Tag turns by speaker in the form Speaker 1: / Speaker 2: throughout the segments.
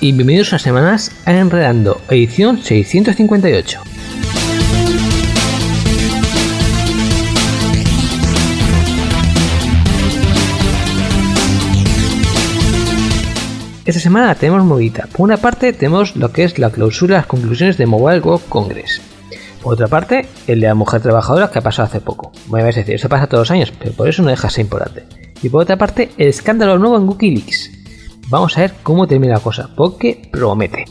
Speaker 1: Y bienvenidos a Semanas a Enredando, edición 658. Esta semana tenemos movida. Por una parte tenemos lo que es la clausura las conclusiones de Mobile World Congress. Por otra parte, el de la mujer trabajadora que ha pasado hace poco. Voy a decir, eso pasa todos los años, pero por eso no deja de ser importante. Y por otra parte, el escándalo nuevo en Wikileaks. Vamos a ver cómo termina la cosa, porque promete.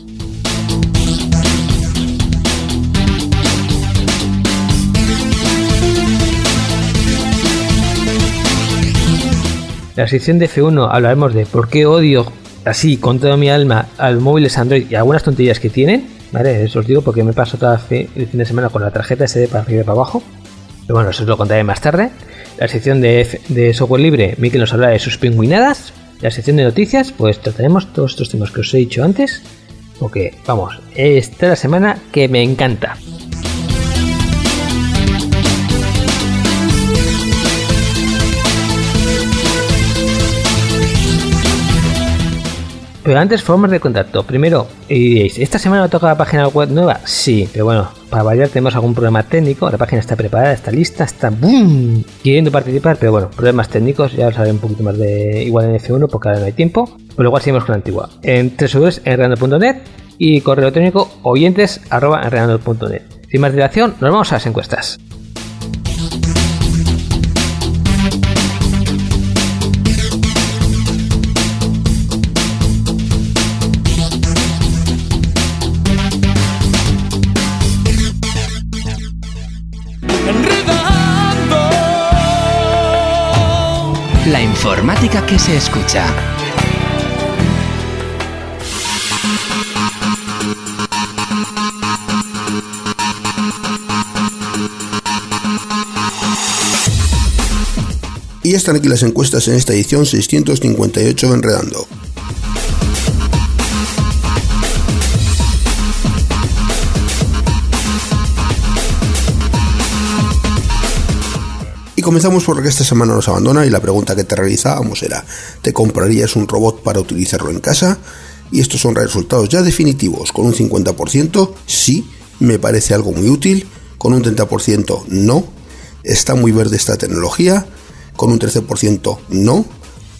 Speaker 1: La sección de F1 hablaremos de por qué odio así con toda mi alma al móviles Android y algunas tonterías que tienen. ¿Vale? Eso os digo porque me paso todo el fin de semana con la tarjeta SD para arriba y para abajo. Pero bueno, eso os lo contaré más tarde. La sección de, de software libre, Mikel nos habla de sus pingüinadas la sección de noticias, pues trataremos todos estos temas que os he dicho antes. Porque, vamos, esta es la semana que me encanta. Antes, formas de contacto. Primero, diréis, ¿esta semana toca la página web nueva? Sí, pero bueno, para variar tenemos algún problema técnico. La página está preparada, está lista, está boom, queriendo participar, pero bueno, problemas técnicos. Ya os hablaré un poquito más de igual en F1 porque ahora no hay tiempo. Pero igual seguimos con la antigua. En www.enredando.net y correo electrónico oyentes.enredando.net. Sin más dilación, nos vamos a las encuestas.
Speaker 2: Informática que se escucha.
Speaker 3: Y están aquí las encuestas en esta edición 658 de Enredando. Comenzamos por lo que esta semana nos abandona y la pregunta que te realizábamos era, ¿te comprarías un robot para utilizarlo en casa? Y estos son resultados ya definitivos, con un 50% sí, me parece algo muy útil, con un 30% no, está muy verde esta tecnología, con un 13% no,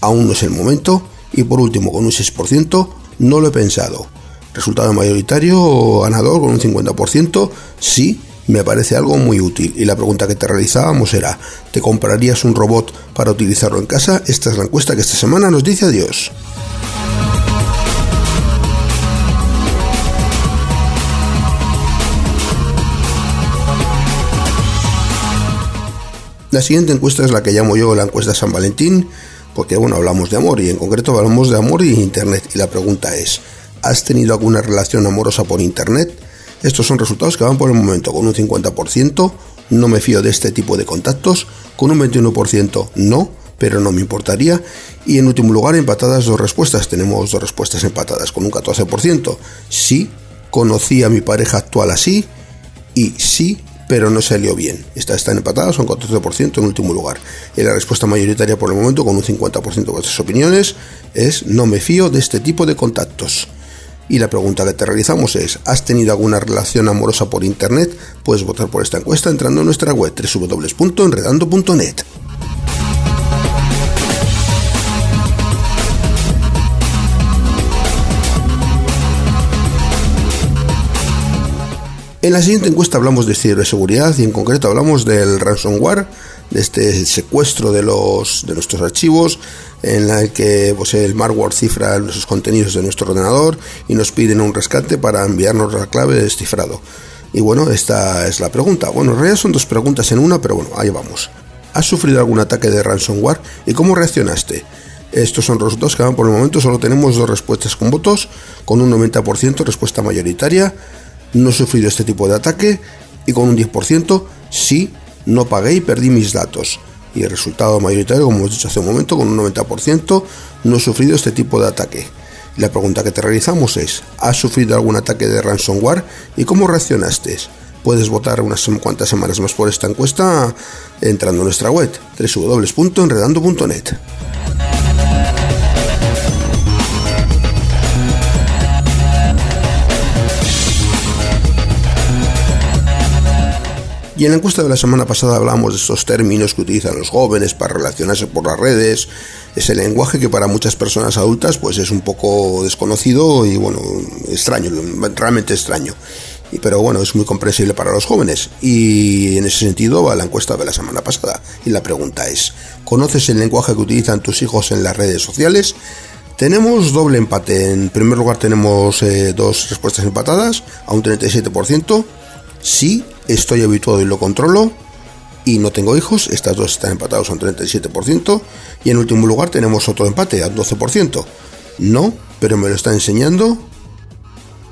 Speaker 3: aún no es el momento, y por último con un 6% no lo he pensado. Resultado mayoritario ganador con un 50%, sí, me parece algo muy útil. Y la pregunta que te realizábamos era, ¿te comprarías un robot para utilizarlo en casa? Esta es la encuesta que esta semana nos dice adiós. La siguiente encuesta es la que llamo yo la encuesta San Valentín, porque bueno, hablamos de amor y en concreto hablamos de amor y Internet. Y la pregunta es, ¿has tenido alguna relación amorosa por Internet? Estos son resultados que van por el momento con un 50%, no me fío de este tipo de contactos, con un 21% no, pero no me importaría. Y en último lugar, empatadas dos respuestas. Tenemos dos respuestas empatadas con un 14%. Sí, conocí a mi pareja actual así y sí, pero no salió bien. Estas están empatadas, son 14% en último lugar. Y la respuesta mayoritaria por el momento, con un 50% de vuestras opiniones, es no me fío de este tipo de contactos. Y la pregunta que te realizamos es, ¿has tenido alguna relación amorosa por internet? Puedes votar por esta encuesta entrando en nuestra web www.enredando.net. En la siguiente encuesta hablamos de ciberseguridad y en concreto hablamos del ransomware, de este secuestro de, los, de nuestros archivos, en el que pues, el malware cifra los contenidos de nuestro ordenador y nos piden un rescate para enviarnos la clave de descifrado. Y bueno, esta es la pregunta. Bueno, en realidad son dos preguntas en una, pero bueno, ahí vamos. ¿Has sufrido algún ataque de ransomware y cómo reaccionaste? Estos son los resultados que van por el momento. Solo tenemos dos respuestas con votos, con un 90% respuesta mayoritaria no he sufrido este tipo de ataque y con un 10% sí, no pagué y perdí mis datos. Y el resultado mayoritario, como hemos dicho hace un momento, con un 90% no he sufrido este tipo de ataque. La pregunta que te realizamos es, ¿has sufrido algún ataque de ransomware y cómo reaccionaste? Puedes votar unas cuantas semanas más por esta encuesta entrando a nuestra web www.enredando.net. Y en la encuesta de la semana pasada hablamos de estos términos que utilizan los jóvenes para relacionarse por las redes, ese lenguaje que para muchas personas adultas pues es un poco desconocido y bueno, extraño, realmente extraño. Pero bueno, es muy comprensible para los jóvenes. Y en ese sentido va la encuesta de la semana pasada. Y la pregunta es, ¿conoces el lenguaje que utilizan tus hijos en las redes sociales? Tenemos doble empate. En primer lugar tenemos eh, dos respuestas empatadas a un 37%. Sí, estoy habituado y lo controlo y no tengo hijos, estas dos están empatados a un 37%, y en último lugar tenemos otro empate a 12%. No, pero me lo está enseñando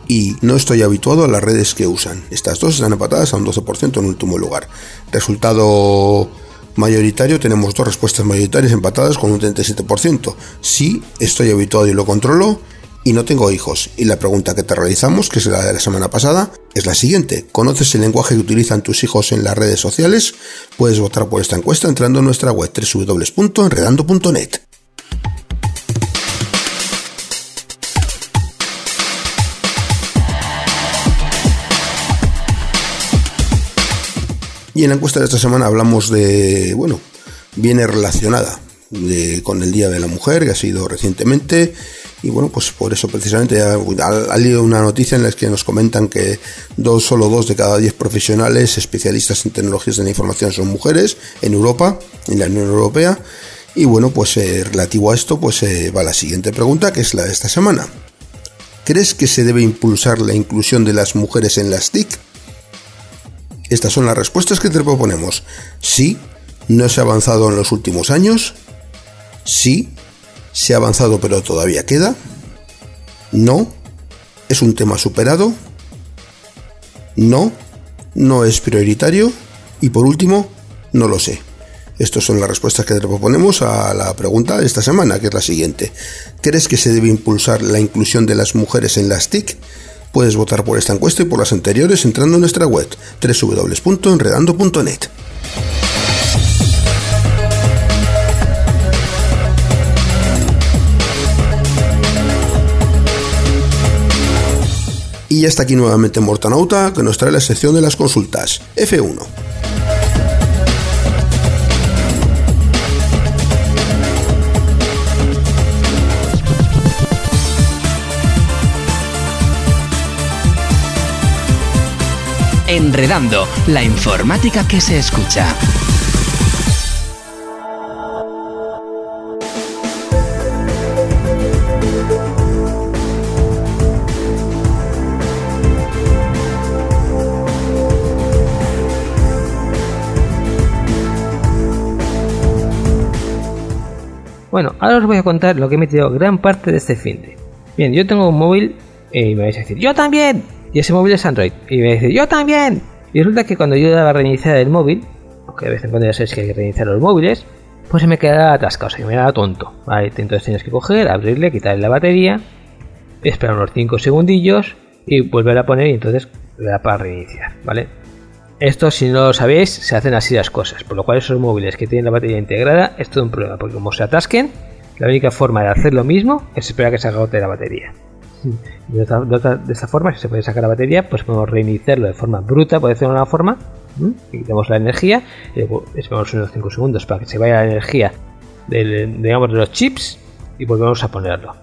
Speaker 3: y no estoy habituado a las redes que usan. Estas dos están empatadas a un 12% en último lugar. Resultado mayoritario, tenemos dos respuestas mayoritarias empatadas con un 37%. Sí, estoy habituado y lo controlo y no tengo hijos. Y la pregunta que te realizamos, que es la de la semana pasada, es la siguiente. ¿Conoces el lenguaje que utilizan tus hijos en las redes sociales? Puedes votar por esta encuesta entrando en nuestra web www.enredando.net. Y en la encuesta de esta semana hablamos de, bueno, viene relacionada con el Día de la Mujer, que ha sido recientemente, y bueno, pues por eso precisamente ha, ha, una noticia en la que nos comentan que dos, solo dos de cada diez profesionales especialistas en tecnologías de la información son mujeres en Europa, en la Unión Europea. Y bueno, pues eh, relativo a esto, pues eh, va la siguiente pregunta, que es la de esta semana. ¿Crees que se debe impulsar la inclusión de las mujeres en las TIC? Estas son las respuestas que te proponemos. Sí, no se ha avanzado en los últimos años. Sí, ¿Se ha avanzado pero todavía queda? ¿No? ¿Es un tema superado? ¿No? ¿No es prioritario? Y por último, no lo sé. Estas son las respuestas que te proponemos a la pregunta de esta semana, que es la siguiente. ¿Crees que se debe impulsar la inclusión de las mujeres en las TIC? Puedes votar por esta encuesta y por las anteriores entrando en nuestra web www.enredando.net. Y ya está aquí nuevamente Mortanauta, que nos trae la sección de las consultas. F1.
Speaker 2: Enredando, la informática que se escucha.
Speaker 1: Bueno, ahora os voy a contar lo que he metido gran parte de este fin de. Bien, yo tengo un móvil y me vais a decir, ¡Yo también! Y ese móvil es Android. Y me dice, ¡Yo también! Y resulta que cuando yo daba a reiniciar el móvil, porque de vez en cuando ya sabéis que hay que reiniciar los móviles, pues se me quedaba atascado, que me quedaba tonto. ¿vale? Entonces tienes que coger, abrirle, quitarle la batería, esperar unos 5 segundillos y volver a poner y entonces le da para reiniciar, ¿vale? Esto, si no lo sabéis, se hacen así las cosas, por lo cual esos móviles que tienen la batería integrada es todo un problema, porque como se atasquen, la única forma de hacer lo mismo es esperar que se agote la batería. De, esta forma, si se puede sacar la batería, pues podemos reiniciarlo de forma bruta, por decirlo de una forma, y quitamos la energía, y esperamos unos 5 segundos para que se vaya la energía digamos, de los chips y volvemos a ponerlo.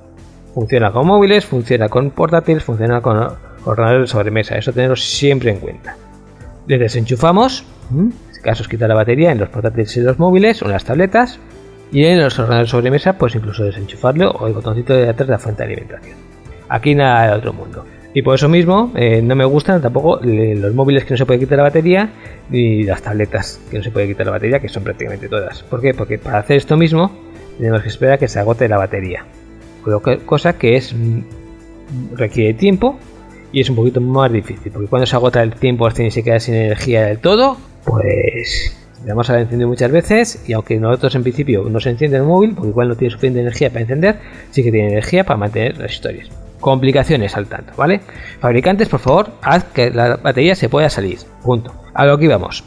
Speaker 1: Funciona con móviles, funciona con portátiles, funciona con ordenadores de sobremesa, eso tenerlo siempre en cuenta. Le desenchufamos, en este caso es quitar la batería en los portátiles y los móviles o en las tabletas, y en los ordenadores de sobremesa, pues incluso desenchufarlo o el botoncito de atrás de la fuente de alimentación. Aquí nada de otro mundo. Y por eso mismo eh, no me gustan tampoco le- los móviles que no se puede quitar la batería ni las tabletas que no se puede quitar la batería, que son prácticamente todas. ¿Por qué? Porque para hacer esto mismo tenemos que esperar a que se agote la batería. Cosa que es mm, requiere tiempo y es un poquito más difícil. Porque cuando se agota el tiempo y se queda sin energía del todo, pues le vamos a encender muchas veces y aunque nosotros en principio no se enciende el móvil, porque igual no tiene suficiente energía para encender, sí que tiene energía para mantener las historias. Complicaciones al tanto, ¿vale? Fabricantes, por favor, haz que la batería se pueda salir. Punto. A lo que íbamos.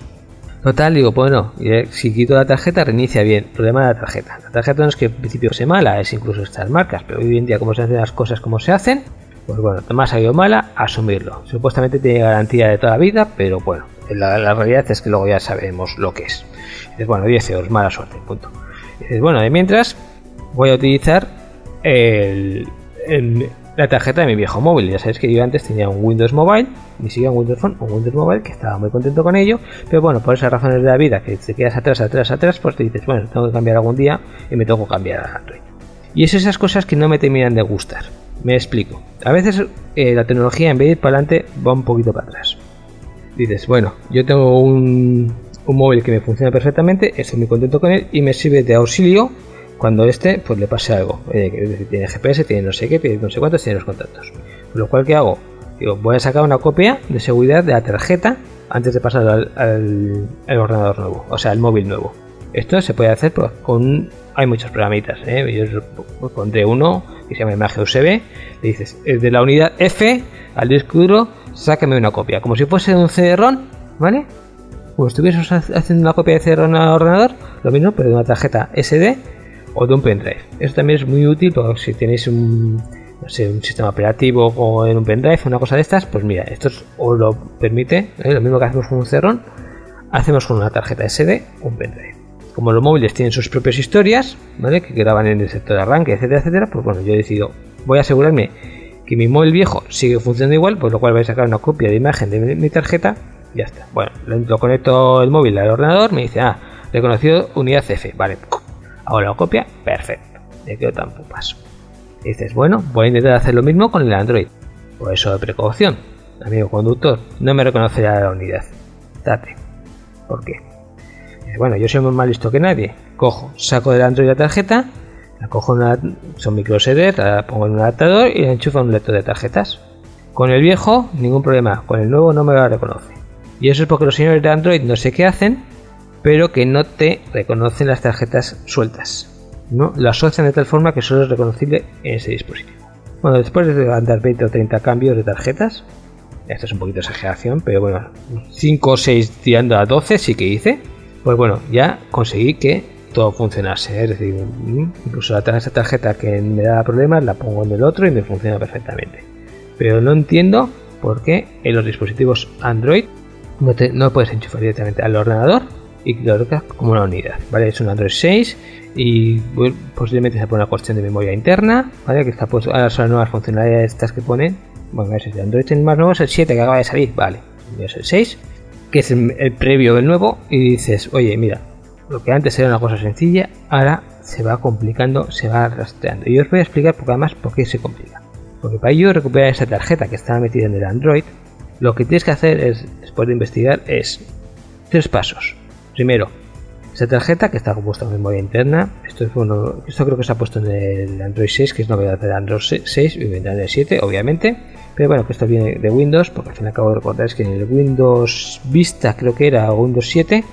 Speaker 1: Total, digo, bueno, eh, si quito la tarjeta, reinicia bien. Problema de la tarjeta. La tarjeta no es que en principio sea mala, es incluso estas marcas, pero hoy en día, como se hacen las cosas como se hacen, pues bueno, me ha salido mala, asumirlo. Supuestamente tiene garantía de toda la vida, pero bueno, la, realidad es que luego ya sabemos lo que es. Dices, bueno, 10 euros, mala suerte, punto. Dices, bueno, de mientras voy a utilizar la tarjeta de mi viejo móvil. Ya sabéis que yo antes tenía un Windows Mobile, ni siquiera un Windows Phone, un Windows Mobile, que estaba muy contento con ello, pero bueno, por esas razones de la vida, que te quedas atrás, atrás, atrás, pues te dices, bueno, tengo que cambiar algún día y me tengo que cambiar a Android. Y es esas cosas que no me terminan de gustar. Me explico. A veces eh, la tecnología en vez de ir para adelante va un poquito para atrás. Dices, bueno, yo tengo un, un móvil que me funciona perfectamente, estoy muy contento con él y me sirve de auxilio cuando este pues le pase algo. Eh, tiene GPS, tiene no sé qué, tiene no sé cuántos, tiene los contactos. Lo cual, ¿qué hago? Digo, voy a sacar una copia de seguridad de la tarjeta antes de pasar al, al- ordenador nuevo, o sea, al móvil nuevo. Esto se puede hacer pues, con. Hay muchos programitas, ¿eh? Yo pondré uno que se llama imagen USB. Le dices, "Eh, de la unidad F al disco duro, sácame una copia, como si fuese un CD-ROM, ¿vale? Como estuvieses ha- haciendo una copia de CD-ROM al ordenador, lo mismo, pero de una tarjeta SD o de un pendrive. Eso también es muy útil porque si tenéis un, no sé, un sistema operativo o en un pendrive, una cosa de estas, pues mira, esto os- lo permite, ¿eh? lo mismo que hacemos con un CD-ROM, hacemos con una tarjeta SD un pendrive. Como los móviles tienen sus propias historias, ¿vale? Que graban en el sector de arranque, etcétera, etcétera, pues bueno, yo he decidido, voy a asegurarme que mi móvil viejo sigue funcionando igual, por lo cual voy a sacar una copia de imagen de mi, tarjeta y ya está. Bueno, lo, conecto el móvil al ordenador, me dice, ah, reconocido unidad F, vale, hago la copia, perfecto, me quedo tan paso. Dices, bueno, voy a intentar hacer lo mismo con el Android. Por eso de precaución, amigo conductor, no me reconocerá la unidad. Date. ¿Por qué? Bueno, yo soy más listo que nadie. Cojo, saco del Android la tarjeta, la cojo en una, son micro SD, la pongo en un adaptador y la enchufo en un lector de tarjetas. Con el viejo, ningún problema. Con el nuevo no me la reconoce. Y eso es porque los señores de Android no sé qué hacen, pero que no te reconocen las tarjetas sueltas. ¿no? Lo asocian de tal forma que solo es reconocible en ese dispositivo. Bueno, después de andar 20 o 30 cambios de tarjetas, esto es un poquito exageración, pero bueno, 5 o 6 tirando a 12 sí que hice, pues bueno, ya conseguí que todo funcionase. Es decir, mm, incluso esa tarjeta que me da problemas la pongo en el otro y me funciona perfectamente. Pero no entiendo por qué en los dispositivos Android no, te, no puedes enchufar directamente al ordenador y lo como una unidad. ¿vale? Es un Android 6 y posiblemente se pone una cuestión de memoria interna, ¿vale? Que está puesto ahora las nuevas funcionalidades estas que ponen. Bueno, ese de Android el más nuevo es el 7 que acaba de salir, vale. Es el 6, que es el, previo del nuevo, y dices, oye, mira, lo que antes era una cosa sencilla, ahora se va complicando, se va rastreando. Y os voy a explicar porque además por qué se complica. Porque para ello recuperar esa tarjeta que estaba metida en el Android, lo que tienes que hacer es, después de investigar, es tres pasos. Primero, esa tarjeta que está compuesta en memoria interna, esto, es, bueno, esto creo que se ha puesto en el Android 6, que es novedad del Android 6 y vendrá en el 7, obviamente. Pero bueno, que esto viene de Windows, porque al fin acabo de recordar es que en el Windows Vista, creo que era, Windows 7,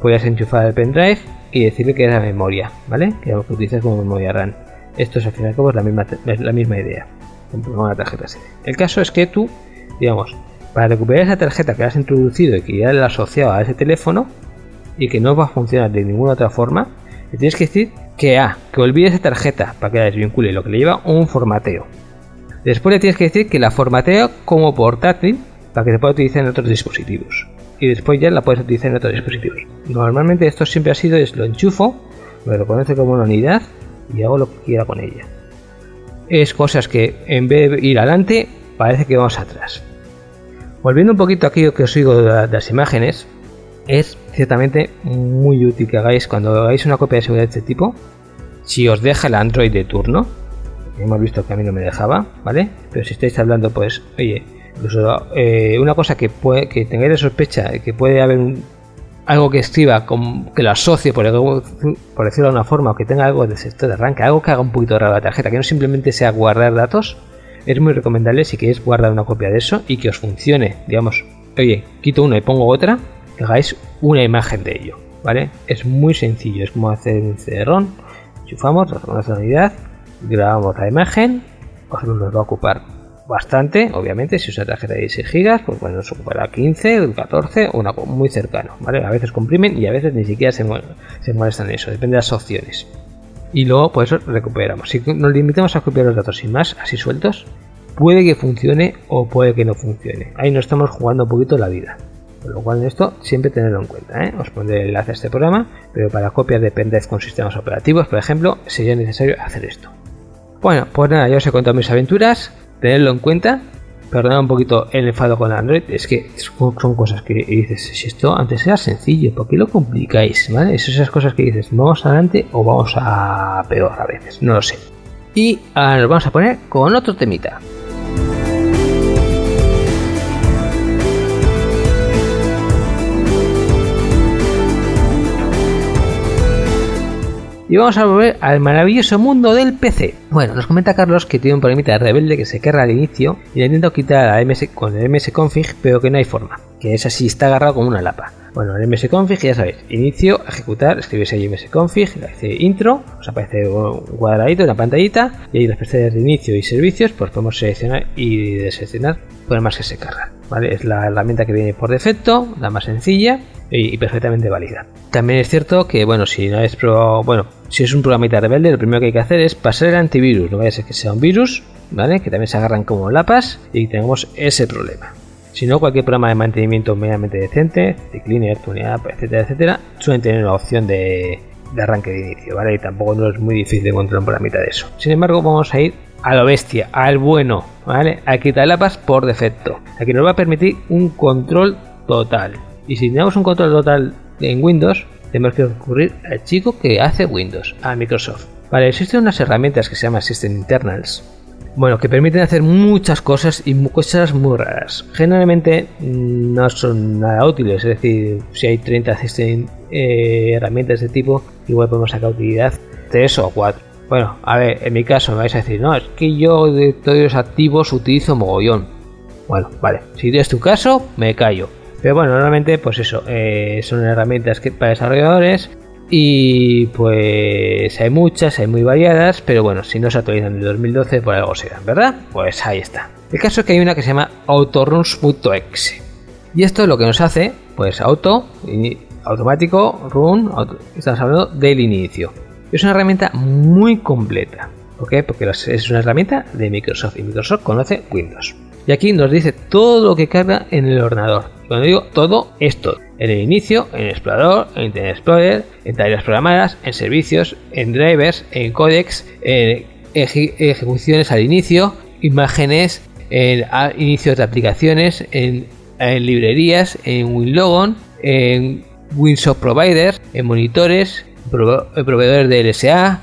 Speaker 1: podías enchufar el pendrive y decirle que era memoria, ¿vale? Que lo que utilizas como memoria RAM. Esto es al fin y al cabo la misma, la misma idea, con una tarjeta. El caso es que tú, digamos, para recuperar esa tarjeta que has introducido y que ya la asociado a ese teléfono, y que no va a funcionar de ninguna otra forma, le tienes que decir que A, que olvide esa tarjeta para que la desvincule, lo que le lleva un formateo. Después le tienes que decir que la formateo como portátil para que se pueda utilizar en otros dispositivos. Y después ya la puedes utilizar en otros dispositivos. Normalmente esto siempre ha sido es lo enchufo, me lo conoce como una unidad y hago lo que quiera con ella. Es cosas que en vez de ir adelante parece que vamos atrás. Volviendo un poquito a aquello que os digo de las imágenes, es ciertamente muy útil que hagáis cuando hagáis una copia de seguridad de este tipo. Si os deja el Android de turno, hemos visto que a mí no me dejaba, ¿vale? Pero si estáis hablando, pues, oye, incluso eh, una cosa que puede, que tengáis de sospecha, que puede haber algo que escriba, que lo asocie, por, por, decirlo de una forma, o que tenga algo de sector de arranque, algo que haga un poquito raro la tarjeta, que no simplemente sea guardar datos, es muy recomendable si queréis guardar una copia de eso y que os funcione, digamos, oye, quito una y pongo otra, que hagáis una imagen de ello, ¿vale? Es muy sencillo, es como hacer un CD-ROM, enchufamos, hacemos la unidad, grabamos la imagen, pues nos va a ocupar bastante, obviamente, si usa tarjeta de 16 GB, pues bueno, nos ocupará 15, 14 o una muy cercano, ¿vale? A veces comprimen y a veces ni siquiera se, se molestan en eso, depende de las opciones. Y luego, pues recuperamos. Si nos limitamos a copiar los datos sin más, así sueltos, puede que funcione o puede que no funcione. Ahí nos estamos jugando un poquito la vida. Con lo cual esto siempre tenerlo en cuenta. ¿eh? Os pondré el enlace a este programa, pero para copias de pendrive con sistemas operativos, por ejemplo, sería necesario hacer esto. Bueno, pues nada, ya os he contado mis aventuras, tenerlo en cuenta. Perdonad un poquito el enfado con Android, es que son cosas que dices, si esto antes era sencillo, ¿por qué lo complicáis? ¿Vale? Es esas cosas que dices, vamos adelante o vamos a peor a veces, no lo sé. Y nos vamos a poner con otro temita. Y vamos a volver al maravilloso mundo del PC. Bueno, nos comenta Carlos que tiene un problemita de rebelde que se querra al inicio y le intenta quitar a MS con el msconfig, pero que no hay forma. Que es así, está agarrado como una lapa. Bueno, el msconfig ya sabéis, inicio, ejecutar, escribís ahí msconfig, le dice intro, os aparece un cuadradito, una pantallita, y ahí las pestañas de inicio y servicios, pues podemos seleccionar y deseleccionar más que se carga. ¿vale? Es la herramienta que viene por defecto, la más sencilla y, perfectamente válida. También es cierto que, bueno, si no es probado, bueno, si es un programita rebelde, lo primero que hay que hacer es pasar el antivirus. No vaya a ser que sea un virus, ¿vale? Que también se agarran como lapas y tenemos ese problema. Si no, cualquier programa de mantenimiento medianamente decente, de cleaner, tunear, etcétera, etcétera, suelen tener una opción de, arranque de inicio, ¿vale? Y tampoco no es muy difícil encontrar un programita de eso. Sin embargo, vamos a ir a lo bestia, al bueno, ¿vale? A quitar lapas por defecto. Aquí nos va a permitir un control total. Y si tenemos un control total en Windows, tenemos que recurrir al chico que hace Windows, a Microsoft. Vale, existen unas herramientas que se llaman System Internals. Bueno, que permiten hacer muchas cosas y cosas muy raras. Generalmente mm, no son nada útiles, es decir, si hay 30 system, eh, herramientas de tipo, igual podemos sacar utilidad 3 o 4. Bueno, a ver, en mi caso me vais a decir, no, es que yo de todos los activos utilizo mogollón. Bueno, vale, si es tu caso, me callo. Pero bueno, normalmente, pues eso, eh, son herramientas que, para desarrolladores y pues hay muchas, hay muy variadas, pero bueno, si no se actualizan de 2012, por algo serán, ¿verdad? Pues ahí está. El caso es que hay una que se llama autoruns.exe. Y esto es lo que nos hace, pues auto, automático, run, estamos hablando del inicio. Es una herramienta muy completa. ¿Por qué? Porque es una herramienta de Microsoft y Microsoft conoce Windows. Y aquí nos dice todo lo que carga en el ordenador. Cuando digo todo, es todo. En el inicio, en explorador, en Internet Explorer, en tareas programadas, en servicios, en drivers, en codecs, en ejecuciones al inicio, imágenes, en inicio de aplicaciones, en, librerías, en WinLogon, en Winsoft Provider, en monitores, proveedores de LSA,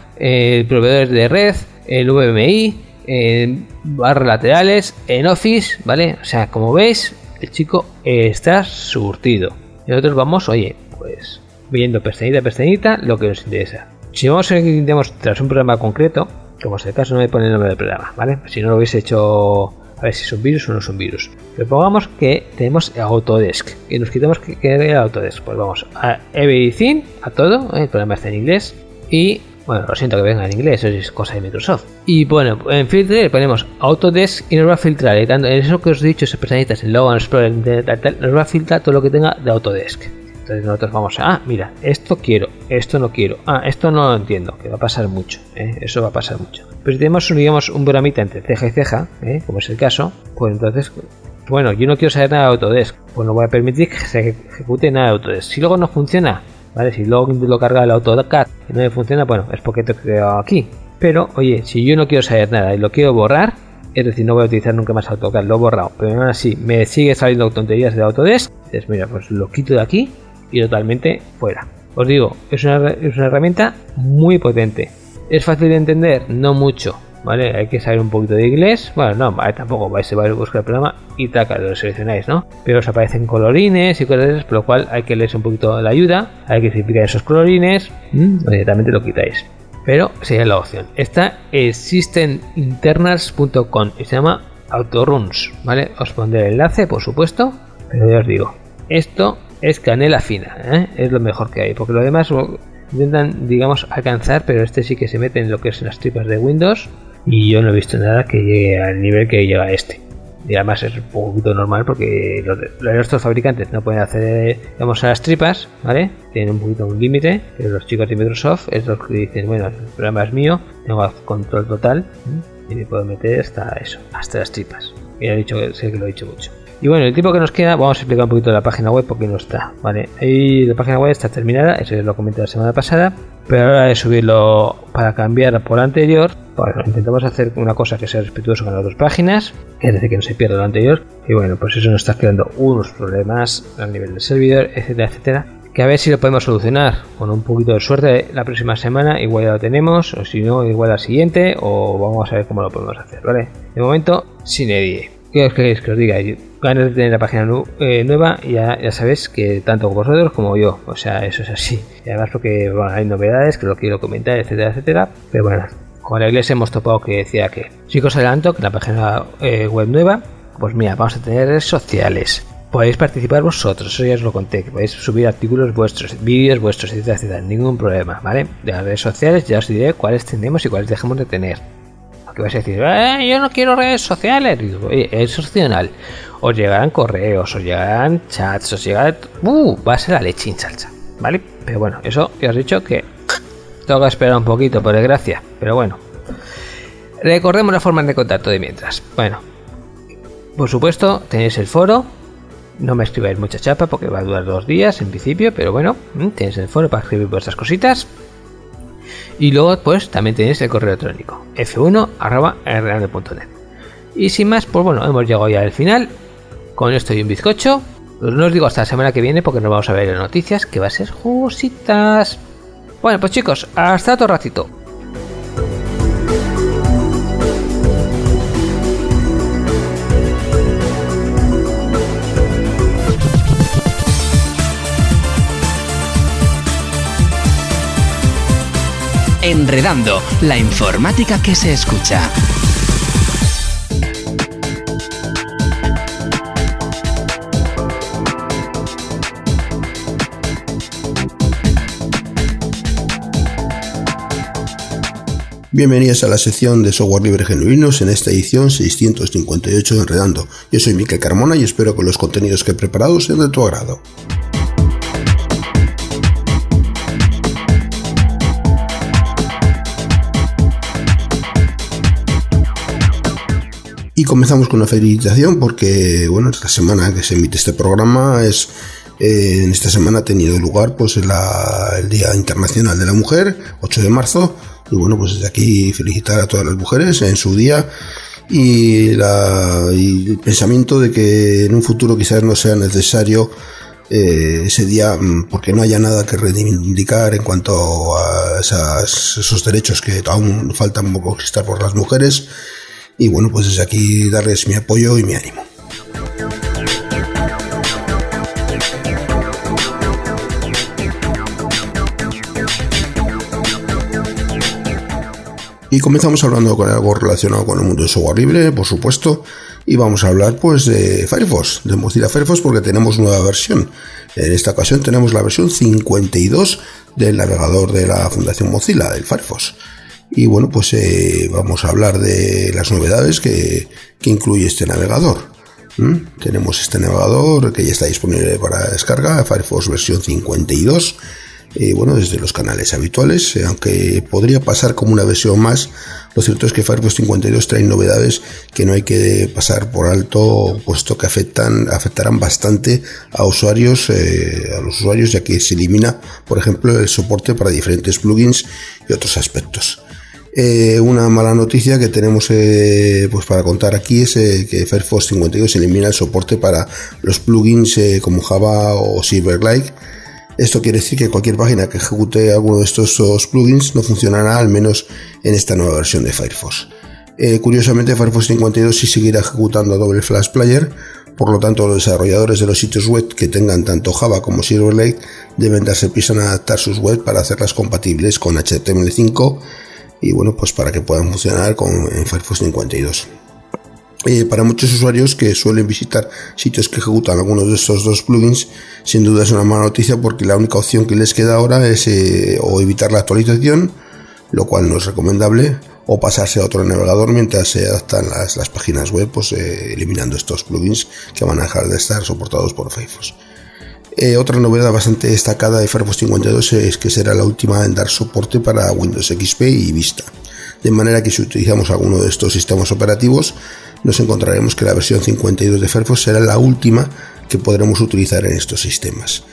Speaker 1: proveedores de red, el VMI, en barras laterales, en Office, ¿vale? O sea, como veis, el chico está surtido. Nosotros vamos, oye, pues viendo pestañita a pestañita lo que nos interesa. Si vamos a intentamos tras un programa concreto, como es el caso, no me pone el nombre del programa, ¿vale? Si no lo hubiese hecho, a ver si es un virus o no es un virus. Pero pongamos que tenemos Autodesk y nos quitamos que quede Autodesk. Pues vamos a Everything, a todo, ¿eh? el programa está en inglés. Y bueno, lo siento que venga en inglés, eso es cosa de Microsoft. Y bueno, en filtre ponemos Autodesk y nos va a filtrar. Y tanto, en eso que os he dicho, esas pestañitas, el Logan Explorer, nos va a filtrar todo lo que tenga de Autodesk. Entonces nosotros vamos a, ah, mira, esto quiero, esto no quiero, ah, esto no lo entiendo, que va a pasar mucho, ¿eh? eso va a pasar mucho. Pero si tenemos, digamos, un programita entre ceja y ceja, ¿eh? como es el caso, pues entonces, bueno, yo no quiero saber nada de Autodesk, pues no voy a permitir que se ejecute nada de Autodesk. Si luego no funciona, ¿vale? Si luego lo carga el AutoCAD y no me funciona, bueno, es porque te creado aquí. Pero, oye, si yo no quiero saber nada y lo quiero borrar, es decir, no voy a utilizar nunca más AutoCAD, lo he borrado, pero aún así me sigue saliendo tonterías de Autodesk, entonces mira, pues lo quito de aquí y totalmente fuera. Os digo, es una, es una herramienta muy potente. ¿Es fácil de entender? No mucho, ¿vale? Hay que saber un poquito de inglés. Bueno, no, tampoco vais a buscar el programa y taca, lo seleccionáis, ¿no? Pero os aparecen colorines y cosas de esas, por lo cual hay que leer un poquito la ayuda, hay que simplificar esos colorines, o directamente lo quitáis. Pero sería la opción. Esta es systeminternals.com y se llama Autoruns, ¿vale? Os pondré el enlace, por supuesto, pero ya os digo, esto es canela fina, ¿eh? es lo mejor que hay, porque lo demás intentan, digamos, alcanzar, pero este sí que se mete en lo que es las tripas de Windows y yo no he visto nada que llegue al nivel que llega este. Y además es un poquito normal porque los, los fabricantes no pueden hacer, digamos, a las tripas, ¿vale? Tienen un poquito un límite, pero los chicos de Microsoft es los que dicen, bueno, el programa es mío, tengo control total y me puedo meter hasta eso, hasta las tripas. Y he dicho, sé que lo he dicho mucho. Y bueno, el tiempo que nos queda, vamos a explicar un poquito la página web porque no está, ¿vale? Y la página web está terminada, eso lo comenté la semana pasada, pero ahora de subirlo para cambiar por anterior, bueno, intentamos hacer una cosa que sea respetuosa con las dos páginas, es decir, que no se pierda lo anterior, y bueno, pues eso nos está creando unos problemas a nivel del servidor, etcétera, etcétera, que a ver si lo podemos solucionar con un poquito de suerte la próxima semana, igual ya lo tenemos, o si no, igual la siguiente, o vamos a ver cómo lo podemos hacer, ¿vale? De momento, sin edie. ¿Qué os queréis que os diga? Ganas de tener la página eh, nueva ya, ya sabéis que tanto vosotros como yo, o sea, eso es así. Y además porque bueno, hay novedades que lo quiero comentar, etcétera, etcétera. Pero bueno, con la iglesia hemos topado que decía que, si os adelanto, que la página eh, web nueva, pues mira, vamos a tener redes sociales. Podéis participar vosotros, eso ya os lo conté, que podéis subir artículos vuestros, vídeos vuestros, etcétera, etcétera, ningún problema, ¿vale? De las redes sociales ya os diré cuáles tenemos y cuáles dejamos de tener que vas a decir, eh, yo no quiero redes sociales. es opcional. Os llegarán correos, os llegarán chats, os llegarán. Uh, va a ser la leche salsa, ¿vale? Pero bueno, eso ya os he dicho que que esperar un poquito, por desgracia. Pero bueno, recordemos la forma de contacto de mientras. Bueno, por supuesto, tenéis el foro. No me escribáis mucha chapa porque va a durar dos días en principio, pero bueno, mm, tenéis el foro para escribir vuestras cositas. Y luego, pues también tenéis el correo electrónico f1.rn.net. Y sin más, pues bueno, hemos llegado ya al final. Con esto y un bizcocho. No os digo hasta la semana que viene porque nos vamos a ver en noticias que va a ser jugositas. Bueno, pues chicos, hasta otro ratito.
Speaker 2: Enredando, la informática que se escucha.
Speaker 3: Bienvenidos a la sección de software libre genuinos en esta edición 658 de Enredando. Yo soy Miquel Carmona y espero que los contenidos que he preparado sean de tu agrado. Comenzamos con una felicitación porque, bueno, esta semana que se emite este programa es eh, en esta semana ha tenido lugar pues el Día Internacional de la Mujer, 8 de marzo, y bueno, pues desde aquí felicitar a todas las mujeres en su día y, el pensamiento de que en un futuro quizás no sea necesario eh, ese día mm, porque no haya nada que reivindicar en cuanto a esos derechos que aún faltan conquistar por las mujeres y bueno pues desde aquí darles mi apoyo y mi ánimo. Y comenzamos hablando con algo relacionado con el mundo de software libre, por supuesto, y vamos a hablar pues de Firefox, de Mozilla Firefox porque tenemos nueva versión. En esta ocasión tenemos la versión 52 del navegador de la Fundación Mozilla, del Firefox. Y bueno, pues eh, vamos a hablar de las novedades que, incluye este navegador. Tenemos este navegador que ya está disponible para descarga, Firefox versión 52 eh, bueno, desde los canales habituales, eh, aunque podría pasar como una versión más, lo cierto es que Firefox 52 trae novedades que no hay que pasar por alto, puesto que afectan, afectarán bastante a usuarios, eh, a los usuarios, ya que se elimina, por ejemplo, el soporte para diferentes plugins y otros aspectos. Una mala noticia que tenemos pues para contar aquí es que Firefox 52 elimina el soporte para los plugins como Java o Silverlight esto quiere decir que cualquier página que ejecute alguno de estos dos plugins no funcionará al menos en esta nueva versión de Firefox. Eh, curiosamente, Firefox 52 sí seguirá ejecutando a doble Flash Player, por lo tanto los desarrolladores de los sitios web que tengan tanto Java como Silverlight deben darse prisa en adaptar sus webs para hacerlas compatibles con HTML5 y bueno, pues para que puedan funcionar con en Firefox 52. Eh, para muchos usuarios que suelen visitar sitios que ejecutan algunos de estos dos plugins, sin duda es una mala noticia porque la única opción que les queda ahora es eh, o evitar la actualización, lo cual no es recomendable, o pasarse a otro navegador mientras se adaptan las, páginas web, pues eh, eliminando estos plugins que van a dejar de estar soportados por Firefox. Otra novedad bastante destacada de Firefox 52 es que será la última en dar soporte para Windows XP y Vista. De manera que si utilizamos alguno de estos sistemas operativos, nos encontraremos que la versión 52 de Firefox será la última que podremos utilizar en estos sistemas.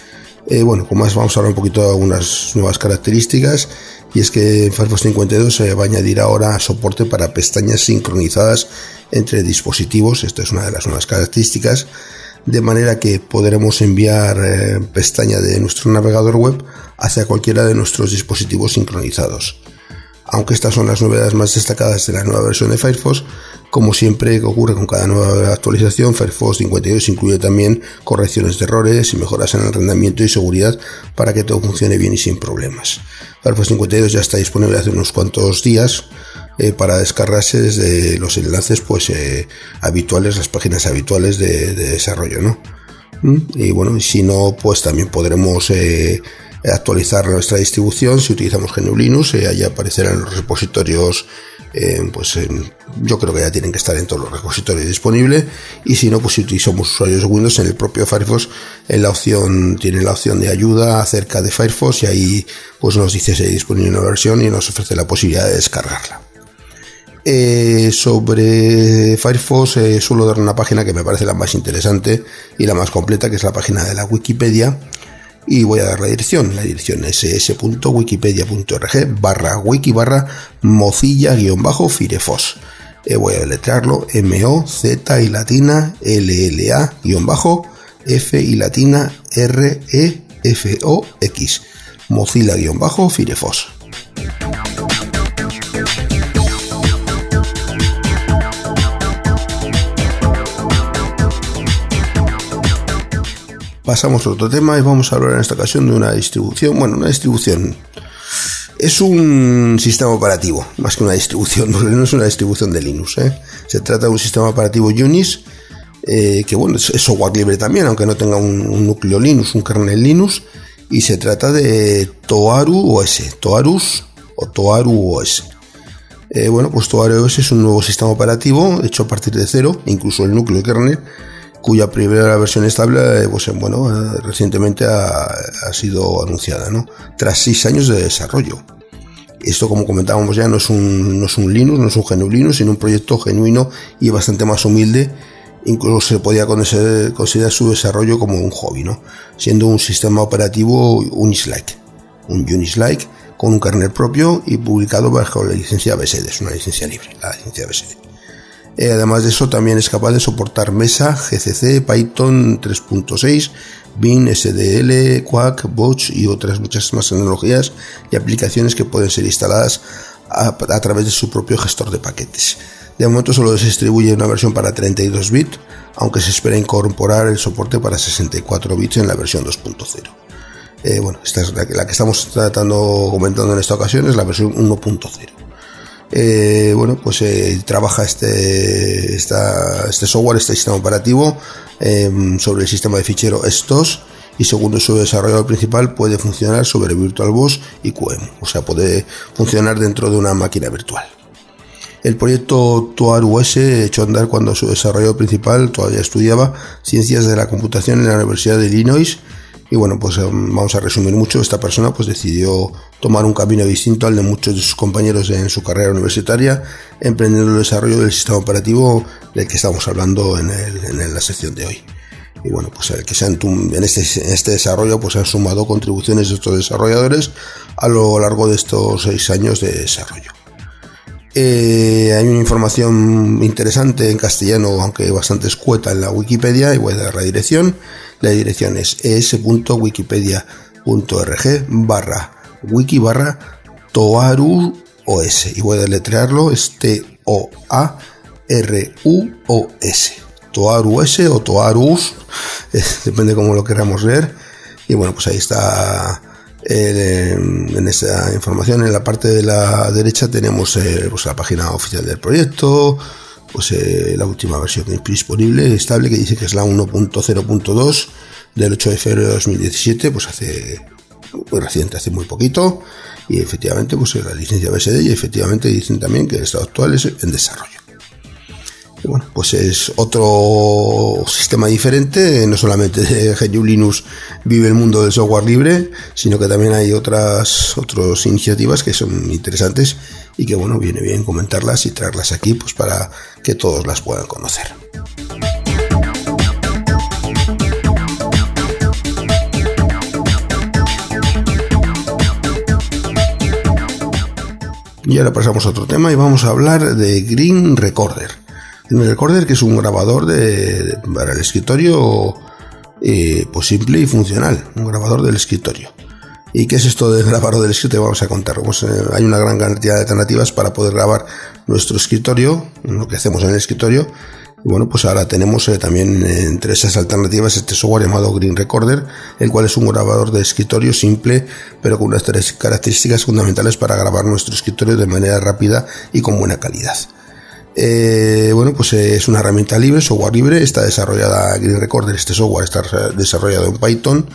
Speaker 3: Eh, bueno, con más vamos a hablar un poquito de algunas nuevas características y es que Firefox 52 se va a añadir ahora soporte para pestañas sincronizadas entre dispositivos, esta es una de las nuevas características, de manera que podremos enviar eh, pestaña de nuestro navegador web hacia cualquiera de nuestros dispositivos sincronizados. Aunque estas son las novedades más destacadas de la nueva versión de Firefox, como siempre ocurre con cada nueva actualización, Firefox 52 incluye también correcciones de errores y mejoras en el rendimiento y seguridad para que todo funcione bien y sin problemas. Firefox 52 ya está disponible hace unos cuantos días eh, para descargarse desde los enlaces pues eh, habituales, las páginas habituales de, desarrollo, ¿no? ¿Mm? Y bueno, si no, pues también podremos eh, actualizar nuestra distribución si utilizamos GNU Linux, allí aparecerán los repositorios, pues yo creo que ya tienen que estar en todos los repositorios disponibles y si no, pues si utilizamos usuarios de Windows en el propio Firefox, en la opción, tiene la opción de ayuda acerca de Firefox y ahí pues nos dice si hay disponible una versión y nos ofrece la posibilidad de descargarla. Eh, sobre Firefox suelo dar una página que me parece la más interesante y la más completa, que es la página de la Wikipedia, y voy a dar la dirección. La dirección es s.wikipedia.org barra wiki barra mozilla-firefox. Eh, voy a deletrearlo M-O-Z y latina L-L-A guion bajo F y latina R-E-F-O-X. Mozilla-firefox. Pasamos a otro tema y vamos a hablar en esta ocasión de una distribución. Bueno, una distribución. Es un sistema operativo, más que una distribución, no es una distribución de Linux. ¿eh? Se trata de un sistema operativo Unix, eh, que bueno, es, software libre también, aunque no tenga un, núcleo Linux, un kernel Linux, y se trata de Toaru OS, Toarus o Toaru OS. Eh, bueno, pues OS es un nuevo sistema operativo hecho a partir de cero, incluso el núcleo kernel, cuya primera versión estable, eh, pues bueno, eh, recientemente ha, sido anunciada, ¿no? Tras seis años de desarrollo. Esto, como comentábamos ya, no es un, no es un Linux, no es un GNU Linux, sino un proyecto genuino y bastante más humilde. Incluso se podía considerar su desarrollo como un hobby, ¿no? Siendo un sistema operativo Unislike. Un Unislike con un kernel propio y publicado bajo la licencia BSD, es una licencia libre, la licencia BSD. Eh, además de eso, también es capaz de soportar Mesa, GCC, Python 3.6, Bin, SDL, Quack, Botch y otras muchas más tecnologías y aplicaciones que pueden ser instaladas a, través de su propio gestor de paquetes. De momento solo se distribuye una versión para 32 bits, aunque se espera incorporar el soporte para 64 bits en la versión 2.0. Eh, bueno, esta es la que, la que estamos tratando, comentando en esta ocasión, es la versión 1.0. Eh, bueno, pues eh, trabaja este, este software, este sistema operativo em, sobre el sistema de fichero estos y según su desarrollador principal puede funcionar sobre VirtualBox y QEMU, o sea, puede funcionar dentro de una máquina virtual. El proyecto TOAR-US echó a andar cuando su desarrollador principal todavía estudiaba ciencias de la computación en la Universidad de Illinois y bueno, pues em, vamos a resumir mucho. Esta persona pues decidió tomar un camino distinto al de muchos de sus compañeros en su carrera universitaria, emprendiendo el desarrollo del sistema operativo del que estamos hablando en, la sección de hoy. Y bueno, pues el que se en, este, en este desarrollo pues han sumado contribuciones de estos desarrolladores a lo largo de estos seis años de desarrollo. Eh, hay una información interesante en castellano, aunque bastante escueta en la Wikipedia, y voy a dar la dirección. La dirección es es.wikipedia.org barra wiki barra toaru os y voy a deletrearlo es T O A R U O S. Toaru S o Toarus depende cómo lo queramos ver y bueno pues ahí está en esa información en la parte de la derecha tenemos eh, pues, la página oficial del proyecto pues eh, la última versión disponible, estable, que dice que es la 1.0.2 del 8 de febrero de 2017, pues hace muy reciente, hace muy poquito, y efectivamente pues la licencia BSD y efectivamente dicen también que el estado actual es en desarrollo. Bueno, pues es otro sistema diferente, no solamente de GNU Linux vive el mundo del software libre, sino que también hay otras, otras iniciativas que son interesantes y que bueno, viene bien comentarlas y traerlas aquí pues para que todos las puedan conocer. Y ahora pasamos a otro tema y vamos a hablar de Green Recorder. Green Recorder que es un grabador de, para el escritorio eh, pues simple y funcional, un grabador del escritorio. ¿Y qué es esto de grabar del escritorio? Vamos a contar. Pues, eh, hay una gran cantidad de alternativas para poder grabar nuestro escritorio, lo que hacemos en el escritorio. Y bueno, pues ahora tenemos eh, también entre esas alternativas este software llamado Green Recorder, el cual es un grabador de escritorio simple, pero con unas tres características fundamentales para grabar nuestro escritorio de manera rápida y con buena calidad. Eh, bueno, pues es una herramienta libre, software libre, está desarrollada Green Recorder, este software está desarrollado en Python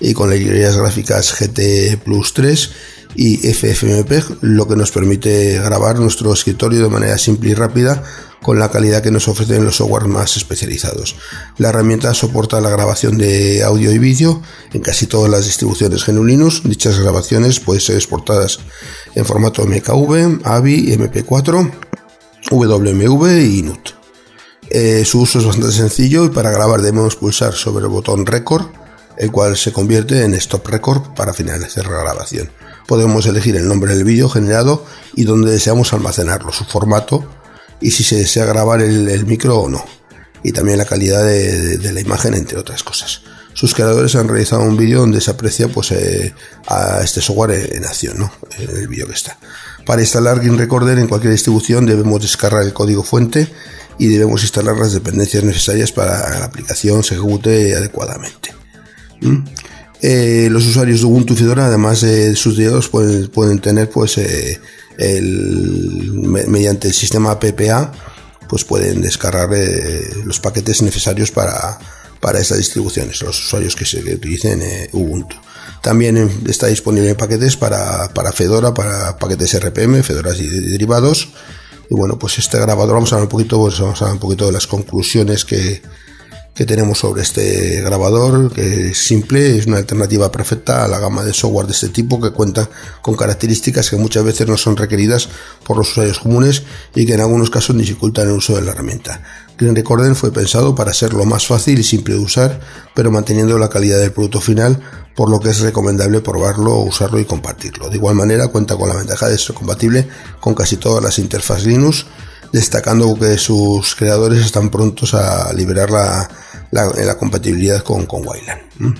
Speaker 3: y con las librerías gráficas GT Plus 3 y FFmpeg, lo que nos permite grabar nuestro escritorio de manera simple y rápida con la calidad que nos ofrecen los software más especializados. La herramienta soporta la grabación de audio y vídeo en casi todas las distribuciones GNU Linux. Dichas grabaciones pueden ser exportadas en formato MKV, AVI, MP4, WMV y NUT. Eh, su uso es bastante sencillo y para grabar debemos pulsar sobre el botón Record el cual se convierte en Stop Record para finalizar la grabación. Podemos elegir el nombre del vídeo generado y donde deseamos almacenarlo, su formato y si se desea grabar el, micro o no, y también la calidad de, la imagen, entre otras cosas. Sus creadores han realizado un vídeo donde se aprecia pues, eh, a este software en acción, ¿no? en el vídeo que está. Para instalar Game Recorder en cualquier distribución debemos descargar el código fuente y debemos instalar las dependencias necesarias para que la aplicación se ejecute adecuadamente. Eh, los usuarios de Ubuntu Fedora, además de sus dedos, pueden, pueden tener, pues, eh, el, mediante el sistema PPA, pues pueden descargar eh, los paquetes necesarios para, para estas distribuciones, los usuarios que, se, utilicen eh, Ubuntu. También está disponible en paquetes para, para Fedora, para paquetes RPM, Fedora y derivados. Y bueno, pues este grabador, vamos a hablar un poquito, pues vamos a hablar un poquito de las conclusiones que, que tenemos sobre este grabador, que es simple, es una alternativa perfecta a la gama de software de este tipo que cuenta con características que muchas veces no son requeridas por los usuarios comunes y que en algunos casos dificultan el uso de la herramienta. Green Recorder fue pensado para ser lo más fácil y simple de usar, pero manteniendo la calidad del producto final, por lo que es recomendable probarlo, usarlo y compartirlo. De igual manera, cuenta con la ventaja de ser compatible con casi todas las interfaces Linux, destacando que sus creadores están prontos a liberar la, compatibilidad con, Wayland.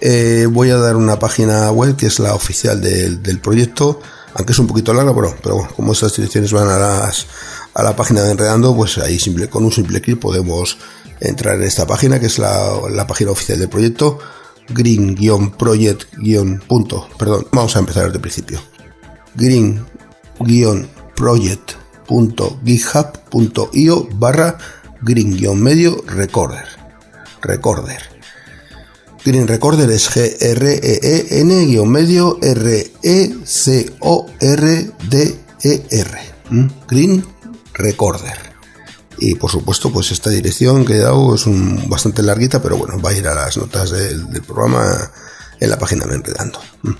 Speaker 3: Eh, voy a dar una página web que es la oficial del, proyecto, aunque es un poquito larga, pero, pero como estas direcciones van a, las, a la página de Enredando, pues ahí simple, con un simple clic podemos entrar en esta página, que es la, página oficial del proyecto, green-project- punto, perdón, vamos a empezar desde el principio. green-project.github.io barra green-medio recorder. Recorder. Green Recorder es G-R-E-E-N-medio R-E-C-O-R-D-E-R. ¿Mm? Green Recorder. Y por supuesto, pues esta dirección que he dado es un, bastante larguita, pero bueno, va a ir a las notas del, programa en la página de Enredando. ¿Mm?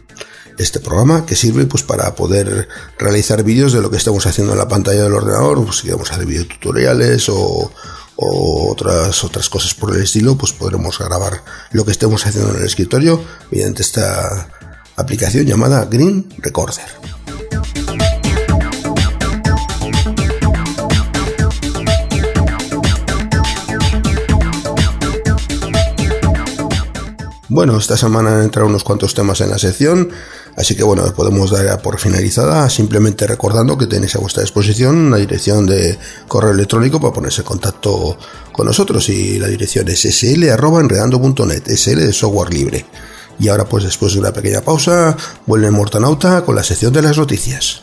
Speaker 3: Este programa que sirve pues para poder realizar vídeos de lo que estamos haciendo en la pantalla del ordenador, pues si queremos hacer videotutoriales o, o otras, otras cosas por el estilo, pues podremos grabar lo que estemos haciendo en el escritorio mediante esta aplicación llamada Green Recorder. Bueno, esta semana han entrado unos cuantos temas en la sección, así que bueno, podemos dar por finalizada, simplemente recordando que tenéis a vuestra disposición una dirección de correo electrónico para ponerse en contacto con nosotros y la dirección es sl.enredando.net, sl de software libre. Y ahora pues después de una pequeña pausa, vuelve Mortanauta con la sección de las noticias.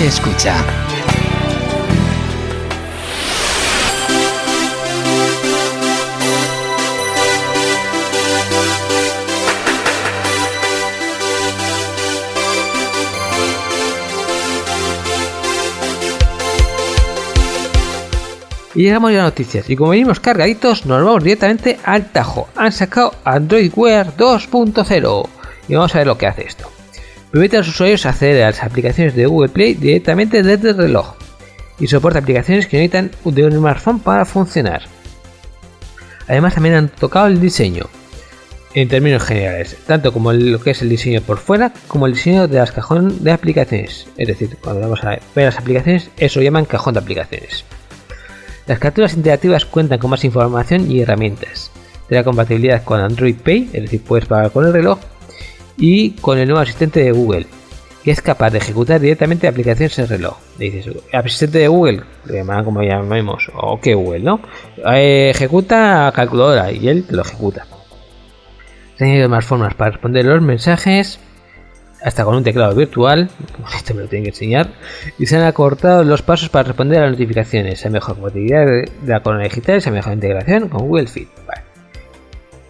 Speaker 2: Se escucha.
Speaker 1: Y llegamos a las noticias. Y como venimos cargaditos, nos vamos directamente al tajo. Han sacado Android Wear 2.0. Y vamos a ver lo que hace esto permite a los usuarios acceder a las aplicaciones de Google Play directamente desde el reloj y soporta aplicaciones que necesitan de un smartphone para funcionar. Además también han tocado el diseño en términos generales, tanto como lo que es el diseño por fuera como el diseño de las cajones de aplicaciones. Es decir, cuando vamos a ver las aplicaciones, eso llaman cajón de aplicaciones. Las capturas interactivas cuentan con más información y herramientas. la compatibilidad con Android Pay, es decir, puedes pagar con el reloj y con el nuevo asistente de Google, que es capaz de ejecutar directamente aplicaciones en reloj. Asistente de Google, como llamemos, o que Google, ¿no? Eh, ejecuta calculadora y él lo ejecuta. Tiene más formas para responder los mensajes. hasta con un teclado virtual, esto me lo tienen que enseñar, y se han acortado los pasos para responder a las notificaciones, a mejor compatibilidad de la corona digital y a mejor integración con Google Fit.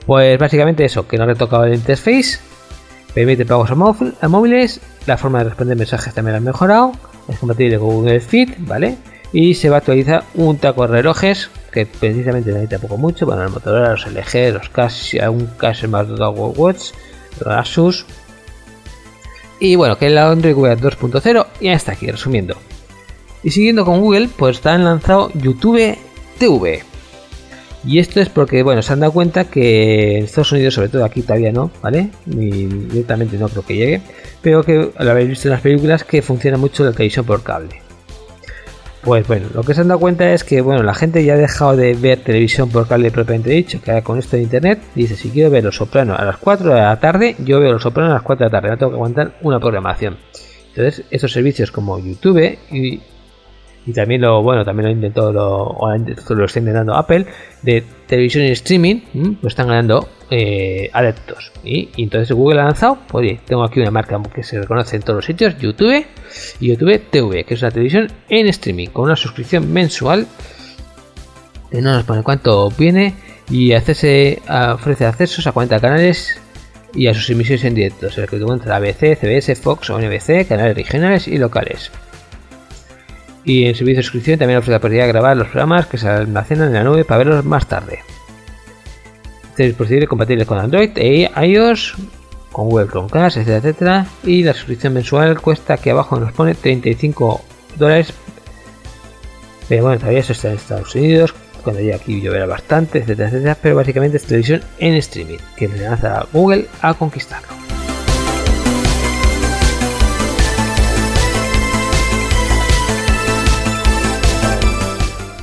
Speaker 1: Pues básicamente eso, que no ha retocado el interface, permite pagos a, móviles, la forma de responder mensajes también la han mejorado, es compatible con Google Fit, ¿vale? Y se va a actualizar un taco de relojes que precisamente necesita poco mucho, bueno, los Motorola, los LG, los Casio, un Casio más de Watch, los Asus, y bueno, que es la Android Wear 2.0 y hasta aquí, resumiendo. Y siguiendo con Google, pues han lanzado YouTube TV. Y esto es porque, bueno, se han dado cuenta que en Estados Unidos, sobre todo aquí todavía no, ¿vale? Ni directamente no creo que llegue, pero que lo habéis visto en las películas que funciona mucho la televisión por cable. Pues bueno, lo que se han dado cuenta es que bueno, la gente ya ha dejado de ver televisión por cable propiamente dicho, que ahora con esto de internet dice si quiero ver Los Sopranos a las 4 de la tarde, yo veo Los Sopranos a las 4 de la tarde, no tengo que aguantar una programación. Entonces, estos servicios como YouTube y y también lo bueno también lo intentó lo, lo está intentando Apple de televisión y streaming pues están ganando eh, adeptos. Y, entonces Google ha lanzado pues, oye tengo aquí una marca que se reconoce en todos los sitios YouTube y YouTube TV que es una televisión en streaming con una suscripción mensual que no nos pone cuánto viene y ofrece accesos a 40 canales y a sus emisiones en directo, el que encuentra ABC, CBS, Fox o NBC, canales regionales y locales. Y en servicio de suscripción también ofrece la posibilidad de grabar los programas que se almacenan en la nube para verlos más tarde. Este dispositivo compatible con Android e iOS, con Google Chromecast, etcétera, etcétera. Y la suscripción mensual cuesta aquí abajo nos pone 35 dólares. Pero bueno, todavía eso está en Estados Unidos. Cuando llegue aquí lloverá bastante, etcétera, etcétera. Pero básicamente es televisión en streaming que le lanza a Google a conquistarlo.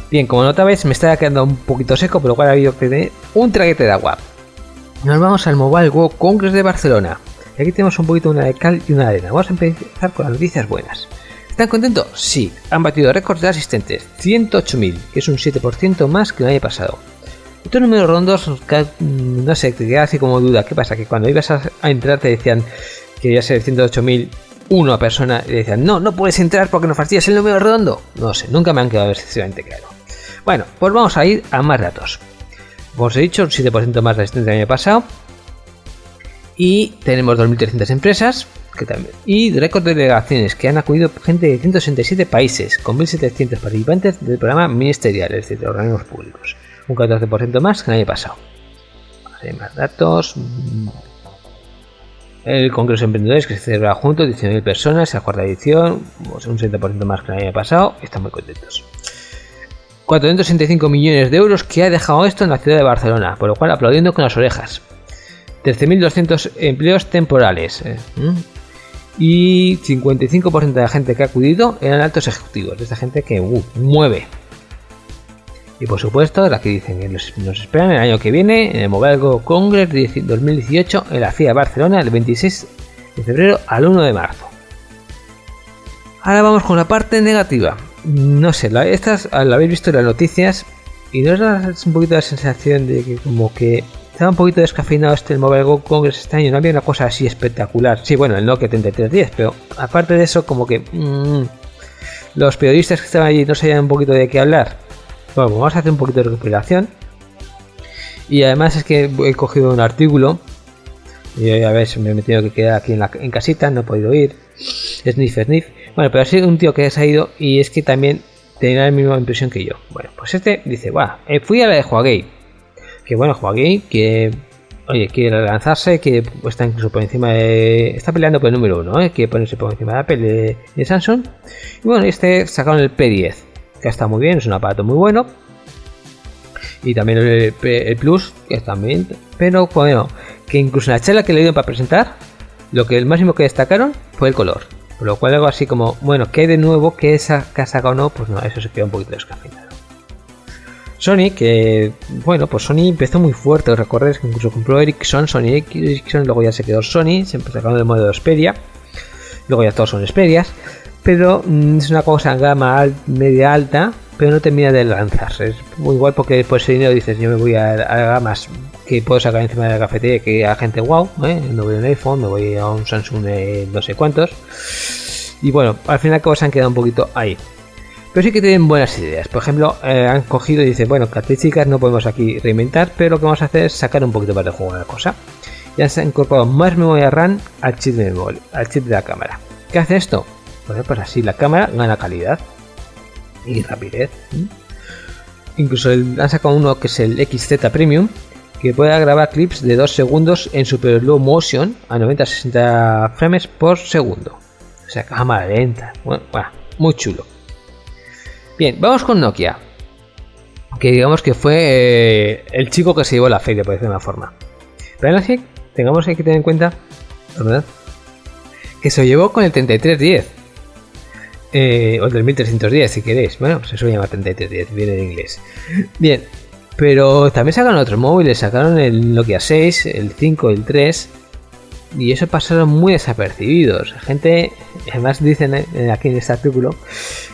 Speaker 1: Bien, como notabais, me está quedando un poquito seco, pero igual ha habido que tener un traguete de agua. Nos vamos al Mobile World Congress de Barcelona. Aquí tenemos un poquito una de cal y una arena. Vamos a empezar con las noticias buenas. ¿Están contentos? Sí, han batido récords de asistentes, 108.000, que es un 7% más que el año pasado. Estos números rondos, no sé, te queda así como duda. ¿Qué pasa? Que cuando ibas a, entrar te decían que iba a ser 108.000 una persona y decían, no, no puedes entrar porque no fastidias el número redondo. No sé, nunca me han quedado excesivamente claro. Bueno, pues vamos a ir a más datos. Como os he dicho, un 7% más resistente del año pasado. Y tenemos 2.300 empresas que también, y récord de delegaciones que han acudido gente de 167 países con 1.700 participantes del programa ministerial, es decir, de organismos públicos. Un 14% más que el año pasado. Hay más datos. El Congreso de Emprendedores que se celebra junto, 19.000 personas, la cuarta edición, un 70% más que el año pasado. Están muy contentos. 465 millones de euros que ha dejado esto en la ciudad de Barcelona, por lo cual aplaudiendo con las orejas. 13.200 empleos temporales. ¿eh? Y 55% de la gente que ha acudido eran altos ejecutivos, de esta gente que uh, mueve. Y por supuesto, la que dicen que nos, esperan el año que viene en el Mobile Go Congress 2018 en la FIA de Barcelona el 26 de febrero al 1 de marzo. Ahora vamos con la parte negativa no sé, la, estas la habéis visto en las noticias y no es un poquito la sensación de que como que estaba un poquito descafeinado este Mobile Go Congress este año, no había una cosa así espectacular. Sí, bueno, el Nokia 3310, pero aparte de eso como que mm, los periodistas que estaban allí no sabían un poquito de qué hablar. Bueno, vamos a hacer un poquito de recuperación. Y además es que he cogido un artículo y a ver, me he metido que quedar aquí en, la, en casita, no he podido ir. Sniff, sniff. Bueno, pero ha sido un tío que ha ido y es que también tenía la misma impresión que yo. Bueno, pues este dice, va, eh, fui a la de Huawei. Que bueno, Huawei, que oye, quiere lanzarse, que está incluso por encima de. Está peleando por el número uno, ¿eh? quiere ponerse por encima de Apple y de, Samsung. Y bueno, este sacaron el P10, que está muy bien, es un aparato muy bueno. Y también el, el Plus, que también. Pero bueno, que incluso en la charla que le dieron para presentar, lo que el máximo que destacaron fue el color. Por lo cual algo así como, bueno, ¿qué de nuevo? ¿Qué es casa o no? Pues no, eso se queda un poquito descafeinado. Sony, que bueno, pues Sony empezó muy fuerte, recordáis que incluso compró Ericsson, Sony Ericsson, luego ya se quedó Sony, se empezó sacando el modelo Xperia, luego ya todos son Xperias, pero mm, es una cosa en gama media alta, pero no termina de lanzarse. Es muy igual porque después ese dinero dices, yo me voy a, a gamas que puedo sacar encima de la cafetería que a gente wow, ¿eh? no voy a un iPhone, me voy a un Samsung no sé cuántos. Y bueno, al final se han quedado un poquito ahí. Pero sí que tienen buenas ideas. Por ejemplo, eh, han cogido y dicen, bueno, características no podemos aquí reinventar, pero lo que vamos a hacer es sacar un poquito más de juego a la cosa. Ya se ha incorporado más memoria RAM al chip de al chip de la cámara. ¿Qué hace esto? Bueno, pues así la cámara gana calidad y rapidez. Incluso han sacado uno que es el XZ Premium, que puede grabar clips de 2 segundos en super low motion a 90-60 frames por segundo. O sea, cámara lenta. Bueno, muy chulo. Bien, vamos con Nokia. Que digamos que fue eh, el chico que se llevó la feria, por decirlo de una forma. Pero que tengamos que tener en cuenta, ¿verdad? Que se lo llevó con el 3310. Eh, o el 1310 si queréis. Bueno, pues se llama 3310, viene en inglés. Bien, pero también sacaron otros móviles, sacaron el Nokia 6, el 5, el 3. Y eso pasaron muy desapercibidos. Gente, además dicen aquí en este artículo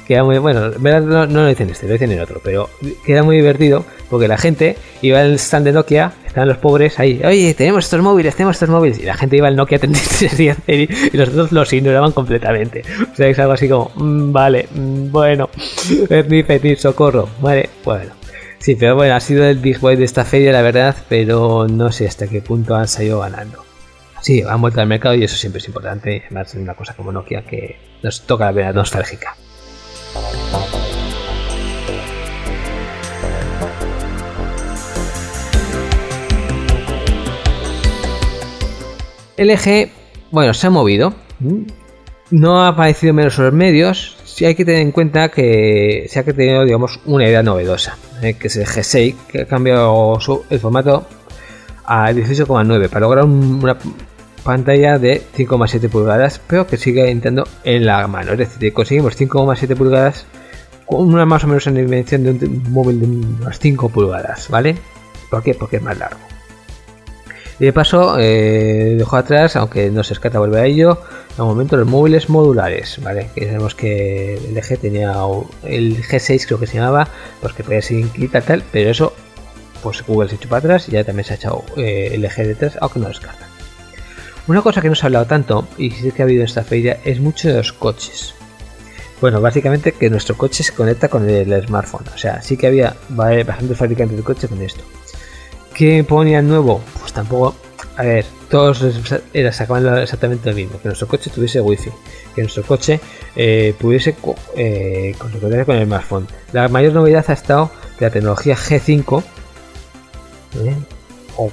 Speaker 1: que era muy bueno. No, lo dicen este, lo dicen en otro, pero queda muy divertido porque la gente iba al stand de Nokia, estaban los pobres ahí, oye, tenemos estos móviles, tenemos estos móviles, y la gente iba al Nokia 3310 y los otros los ignoraban completamente. O sea, es algo así como, mm, vale, mm, bueno, es mi pedir socorro, vale, bueno. Sí, pero bueno, ha sido el big boy de esta feria, la verdad, pero no sé hasta qué punto han salido ganando. Sí, han vuelto al mercado y eso siempre es importante, además de una cosa como Nokia que nos toca la vena nostálgica. LG, bueno, se ha movido. No ha aparecido menos en los medios. Sí hay que tener en cuenta que se ha tenido, digamos, una idea novedosa, ¿eh? que es el G6, que ha cambiado el formato a 18,9 para lograr una pantalla de 5,7 pulgadas, pero que sigue entrando en la mano. Es decir, conseguimos 5,7 pulgadas con una más o menos en dimensión de un móvil de unas 5 pulgadas, ¿vale? ¿Por qué? Porque es más largo. Y de paso, eh, dejo atrás, aunque no se escata volver a ello, al momento los móviles modulares, ¿vale? Que sabemos que el LG tenía el G6 creo que se llamaba, pues que podía ser inquita tal, pero eso, pues Google se echó para atrás y ya también se ha echado eh, el LG detrás, aunque no descarta. Una cosa que no se ha hablado tanto, y sí que ha habido en esta feria, es mucho de los coches. Bueno, básicamente que nuestro coche se conecta con el smartphone. O sea, sí que había bastantes fabricantes de coches con esto. ¿Qué ponían nuevo? Pues tampoco. A ver, todos era, sacaban exactamente lo mismo. Que nuestro coche tuviese wifi. Que nuestro coche eh, pudiese eh, con el smartphone. La mayor novedad ha estado que la tecnología G5 ¿eh? o,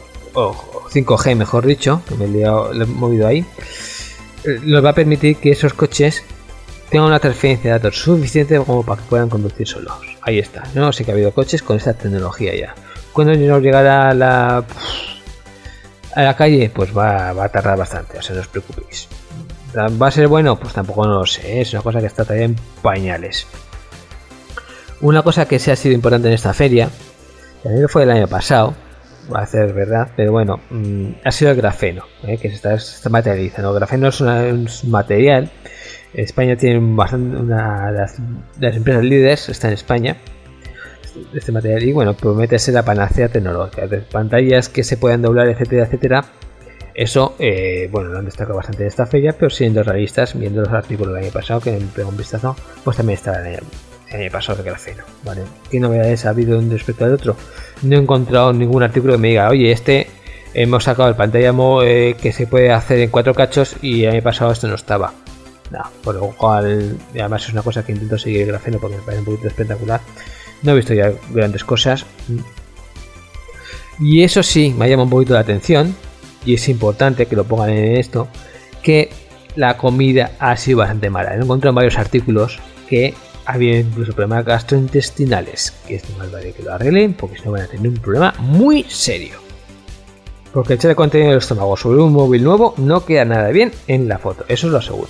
Speaker 1: 5G mejor dicho, que me he, lo he movido ahí, nos va a permitir que esos coches tengan una transferencia de datos suficiente como para que puedan conducir solos. Ahí está. No sé que ha habido coches con esta tecnología ya. Cuando nos llegará a la a la calle, pues va, a tardar bastante, o sea, no os preocupéis. ¿Va a ser bueno? Pues tampoco no lo sé, es una cosa que está todavía en pañales. Una cosa que se ha sido importante en esta feria, también fue el año pasado, va a ser verdad, pero bueno, mm, ha sido el grafeno, ¿eh? que se está, materializando. El grafeno es un material España tiene bastante una de las, empresas líderes, está en España este material y bueno, promete ser la panacea tecnológica de pantallas que se puedan doblar, etcétera, etcétera. Eso, eh, bueno, lo han destacado bastante en esta feria, pero siendo realistas, viendo los artículos del año pasado, que me un vistazo, pues también está el año, pasado de grafeno, ¿vale? ¿Qué novedades ha habido respecto al otro? No he encontrado ningún artículo que me diga, oye, este hemos sacado el pantalla eh, que se puede hacer en cuatro cachos y el año pasado esto no estaba por lo cual, además es una cosa que intento seguir el grafeno porque me parece un poquito espectacular. No he visto ya grandes cosas. Y eso sí, me llama un poquito la atención, y es importante que lo pongan en esto, que la comida ha sido bastante mala. He encontrado en varios artículos que había incluso problemas gastrointestinales, que esto más que lo arreglen, porque si no van a tener un problema muy serio. Porque echar el contenido del estómago sobre un móvil nuevo no queda nada bien en la foto, eso os lo aseguro.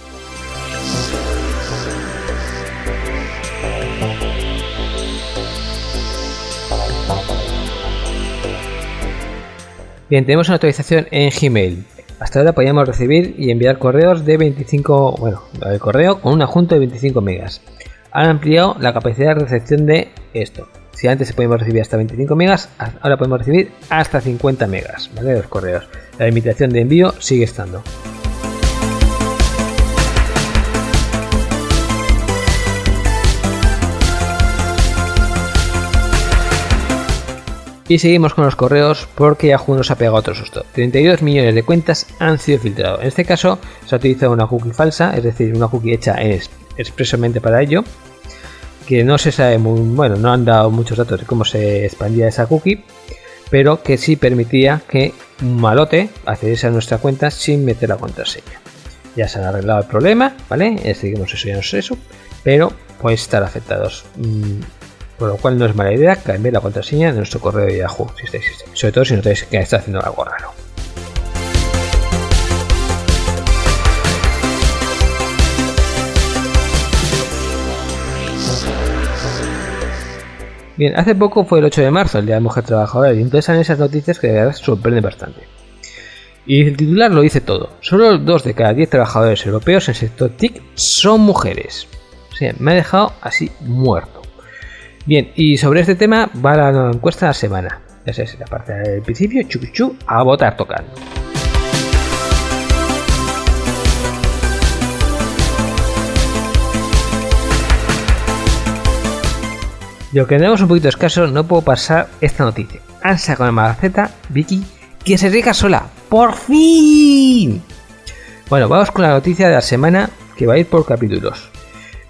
Speaker 1: Bien, tenemos una actualización en Gmail. Hasta ahora podíamos recibir y enviar correos de 25, bueno, el correo con un adjunto de 25 megas. Han ampliado la capacidad de recepción de esto. Si antes podíamos recibir hasta 25 megas, ahora podemos recibir hasta 50 megas, ¿vale? Los correos. La limitación de envío sigue estando. Y seguimos con los correos porque Yahoo nos ha pegado otro susto. 32 millones de cuentas han sido filtrados. En este caso se ha utilizado una cookie falsa, es decir, una cookie hecha expresamente para ello. Que no se sabe muy bueno, no han dado muchos datos de cómo se expandía esa cookie, pero que sí permitía que un malote accediese a nuestra cuenta sin meter la contraseña. Ya se han arreglado el problema, ¿vale? Seguimos eso, ya no es eso, pero puede estar afectados. Mm, por lo cual no es mala idea cambiar la contraseña de nuestro correo de Yahoo, si estáis, sobre todo si notáis que está haciendo algo raro. Bien, hace poco fue el 8 de marzo, el Día de la Mujer Trabajadora, y salen esas noticias que de verdad sorprenden bastante. Y el titular lo dice todo. Solo dos de cada 10 trabajadores europeos en el sector TIC son mujeres. O sea, me ha dejado así muerto. Bien, y sobre este tema va la encuesta de la semana. Esa es la parte del principio, chu, a votar tocan. Yo que tenemos un poquito escaso, no puedo pasar esta noticia. Han sacado en Magaceta, Vicky, que se rica sola. ¡Por fin! Bueno, vamos con la noticia de la semana que va a ir por capítulos.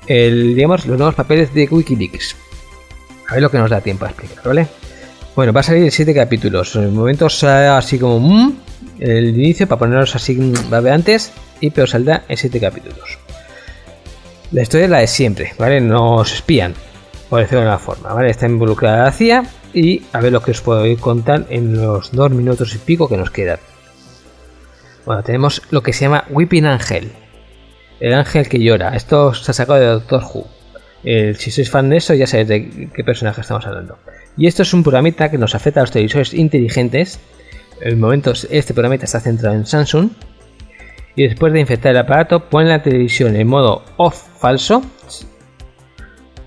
Speaker 1: El, digamos, los nuevos papeles de Wikileaks. A ver lo que nos da tiempo a explicar, ¿vale? Bueno, va a salir en 7 capítulos. En momentos así como mmm, el inicio para ponernos así babeantes y pero saldrá en 7 capítulos. La historia es la de siempre, ¿vale? Nos espían, por decirlo de una forma, ¿vale? Está involucrada la CIA y a ver lo que os puedo contar en los 2 minutos y pico que nos quedan. Bueno, tenemos lo que se llama Weeping Angel. El ángel que llora. Esto se ha sacado de Doctor Who si sois fan de eso, ya sabéis de qué personaje estamos hablando. Y esto es un programita que nos afecta a los televisores inteligentes. En momento este programita está centrado en Samsung. Y después de infectar el aparato, pone la televisión en modo off falso.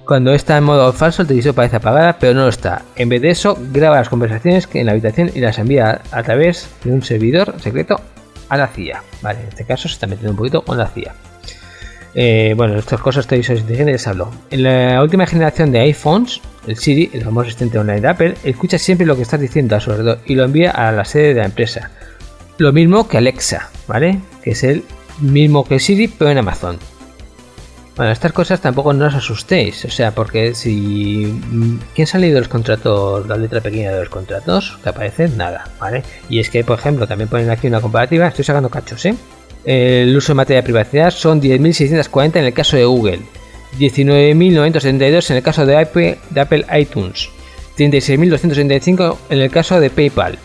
Speaker 1: Cuando está en modo off falso, el televisor parece apagada, pero no lo está. En vez de eso, graba las conversaciones en la habitación y las envía a través de un servidor secreto a la CIA. Vale, en este caso se está metiendo un poquito con la CIA. Eh, bueno, estas cosas televisores inteligentes hablo. En la última generación de iPhones, el Siri, el famoso asistente online de Apple, escucha siempre lo que estás diciendo a su alrededor y lo envía a la sede de la empresa. Lo mismo que Alexa, ¿vale? Que es el mismo que Siri, pero en Amazon. Bueno, estas cosas tampoco no os asustéis, o sea, porque si... ¿Quién ha leído los contratos, la letra pequeña de los contratos? Que aparece nada, ¿vale? Y es que, por ejemplo, también ponen aquí una comparativa, estoy sacando cachos, ¿eh? El uso en materia de privacidad son 10.640 en el caso de Google, 19.972 en el caso de Apple, de Apple iTunes, 36.235 en el caso de PayPal.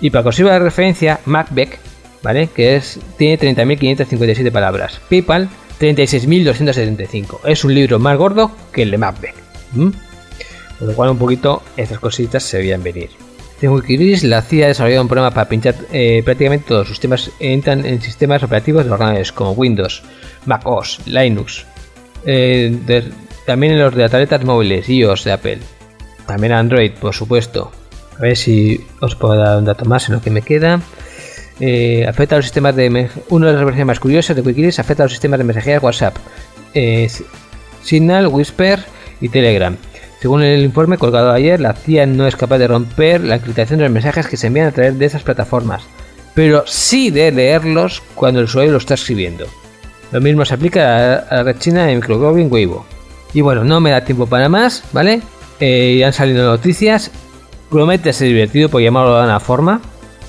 Speaker 1: Y para que de referencia, Macbeck, ¿vale? Que es, tiene 30.557 palabras. PayPal, 36.275. Es un libro más gordo que el de Macbeck. Con lo cual un poquito estas cositas se veían venir. En Wikileaks, la CIA ha desarrollado un programa para pinchar eh, prácticamente todos sus sistemas entran en sistemas operativos de ordenadores como Windows, Mac OS, Linux, eh, también en los de tabletas móviles iOS de Apple, también Android, por supuesto. A ver si os puedo dar un dato más en lo que me queda. Eh, afecta a los sistemas de una de las versiones más curiosas de Wikileaks afecta a los sistemas de mensajería WhatsApp, Signal, Whisper y Telegram. Según el informe colgado ayer, la CIA no es capaz de romper la encriptación de los mensajes que se envían a través de esas plataformas, pero sí de leerlos cuando el usuario lo está escribiendo. Lo mismo se aplica a la red china de Microglobin Weibo. Y bueno, no me da tiempo para más, ¿vale? Eh, ya han salido noticias. Promete ser divertido por llamarlo de una forma.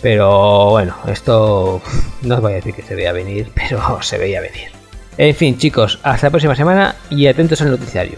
Speaker 1: Pero bueno, esto no os voy a decir que se veía venir, pero se veía venir. En fin, chicos, hasta la próxima semana y atentos al noticiario.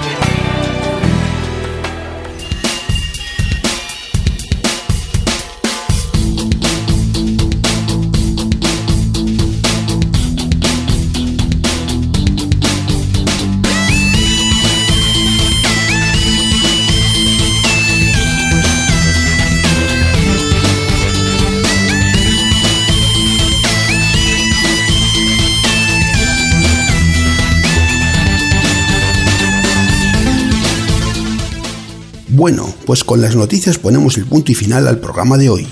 Speaker 3: Bueno, pues con las noticias ponemos el punto y final al programa de hoy.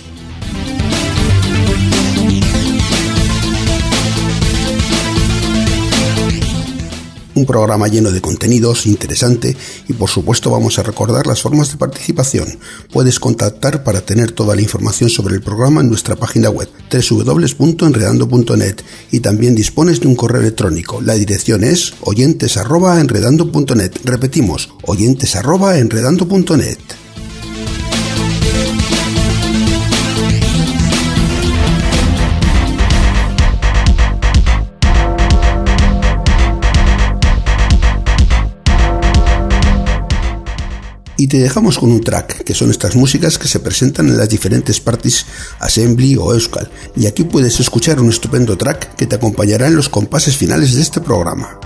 Speaker 3: Un programa lleno de contenidos, interesante y por supuesto vamos a recordar las formas de participación. Puedes contactar para tener toda la información sobre el programa en nuestra página web www.enredando.net y también dispones de un correo electrónico. La dirección es oyentes@enredando.net. Repetimos, oyentes@enredando.net. y te dejamos con un track, que son estas músicas que se presentan en las diferentes parties Assembly o Euskal, y aquí puedes escuchar un estupendo track que te acompañará en los compases finales de este programa.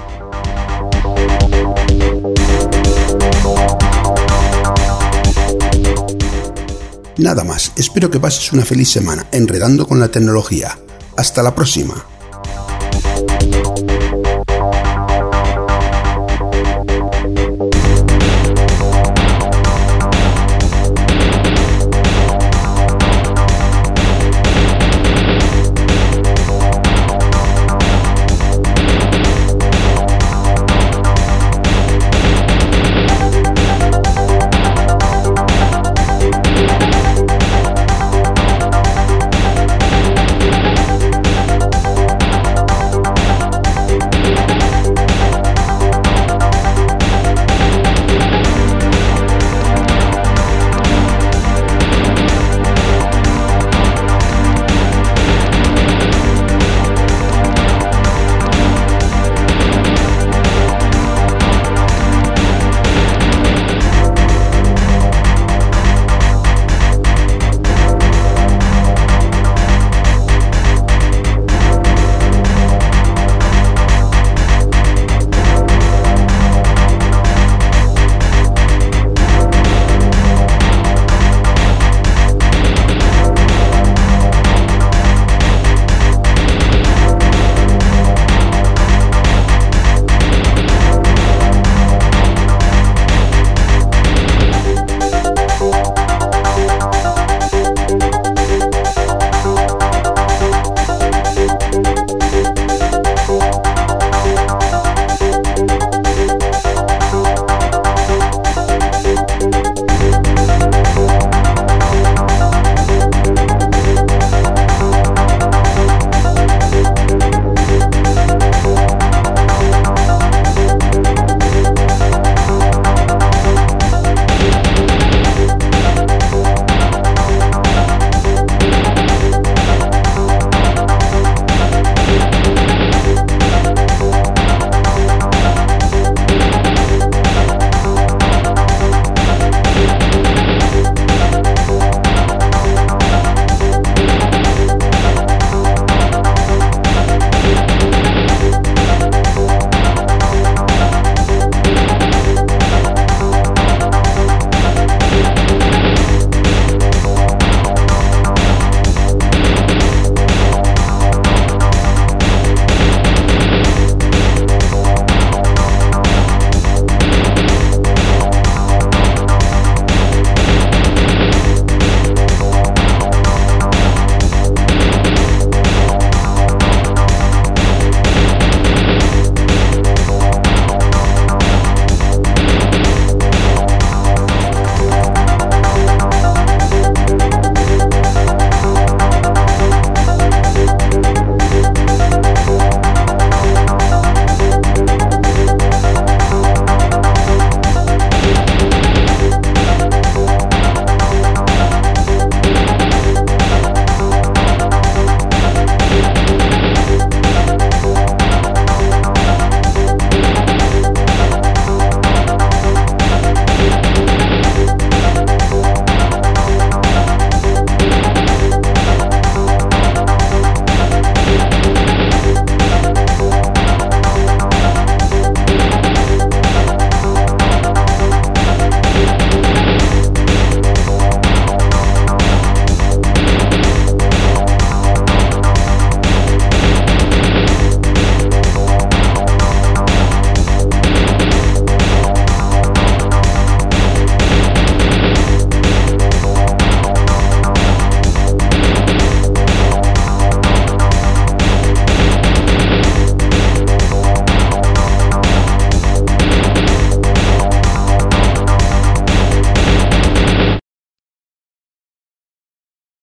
Speaker 3: Nada más, espero que pases una feliz semana enredando con la tecnología. Hasta la próxima.